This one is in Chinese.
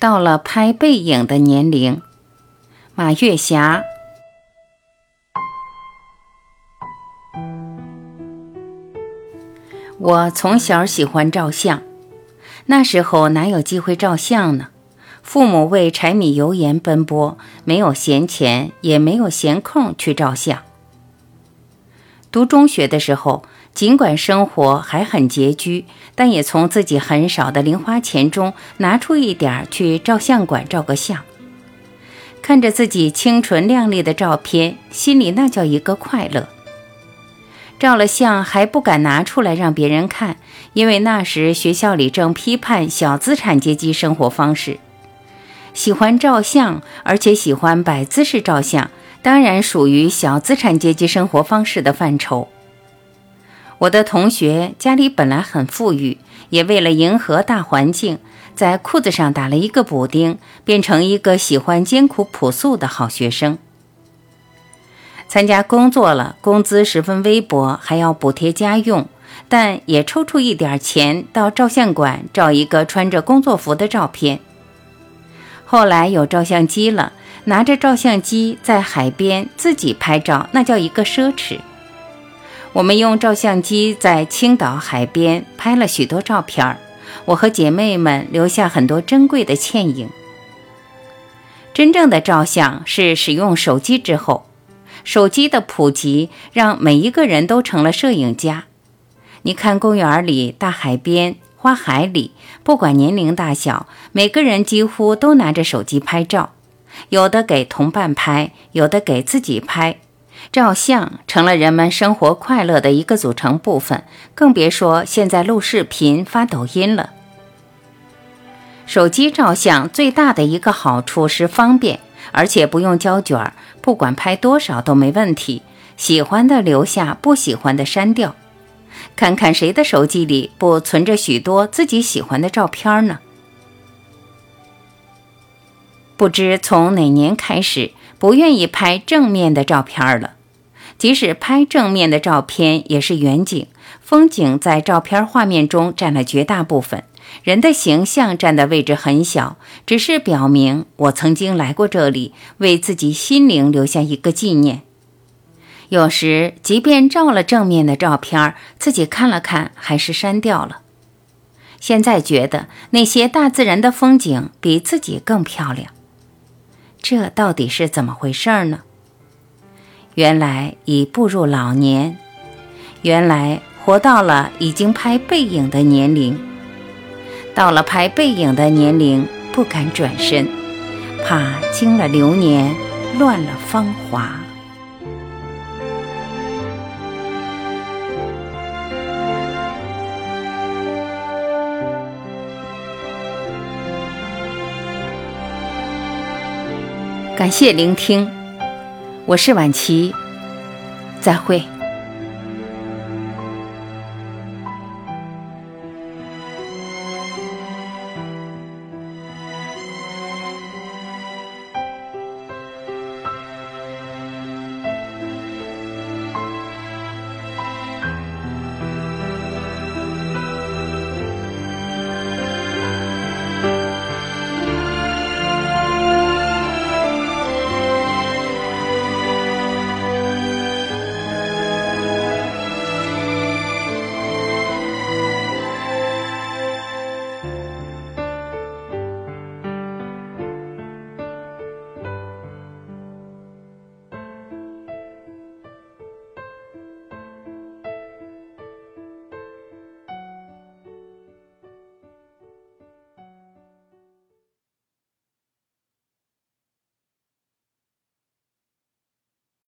到了拍背影的年龄，马月霞。我从小喜欢照相，那时候哪有机会照相呢？父母为柴米油盐奔波，没有闲钱，也没有闲空去照相。读中学的时候。尽管生活还很拮据，但也从自己很少的零花钱中拿出一点去照相馆照个相。看着自己清纯靓丽的照片，心里那叫一个快乐。照了相还不敢拿出来让别人看，因为那时学校里正批判小资产阶级生活方式。喜欢照相，而且喜欢摆姿势照相，当然属于小资产阶级生活方式的范畴。我的同学家里本来很富裕，也为了迎合大环境，在裤子上打了一个补丁，变成一个喜欢艰苦朴素的好学生。参加工作了，工资十分微薄，还要补贴家用，但也抽出一点钱到照相馆照一个穿着工作服的照片。后来有照相机了，拿着照相机在海边自己拍照，那叫一个奢侈。我们用照相机在青岛海边拍了许多照片儿，我和姐妹们留下很多珍贵的倩影。真正的照相是使用手机之后，手机的普及让每一个人都成了摄影家。你看公园里、大海边、花海里，不管年龄大小，每个人几乎都拿着手机拍照，有的给同伴拍，有的给自己拍。照相成了人们生活快乐的一个组成部分，更别说现在录视频、发抖音了。手机照相最大的一个好处是方便，而且不用胶卷儿，不管拍多少都没问题。喜欢的留下，不喜欢的删掉。看看谁的手机里不存着许多自己喜欢的照片呢？不知从哪年开始，不愿意拍正面的照片了。即使拍正面的照片，也是远景，风景在照片画面中占了绝大部分，人的形象占的位置很小，只是表明我曾经来过这里，为自己心灵留下一个纪念。有时，即便照了正面的照片，自己看了看，还是删掉了。现在觉得那些大自然的风景比自己更漂亮，这到底是怎么回事呢？原来已步入老年，原来活到了已经拍背影的年龄。到了拍背影的年龄，不敢转身，怕惊了流年，乱了芳华。感谢聆听。我是晚琪，再会。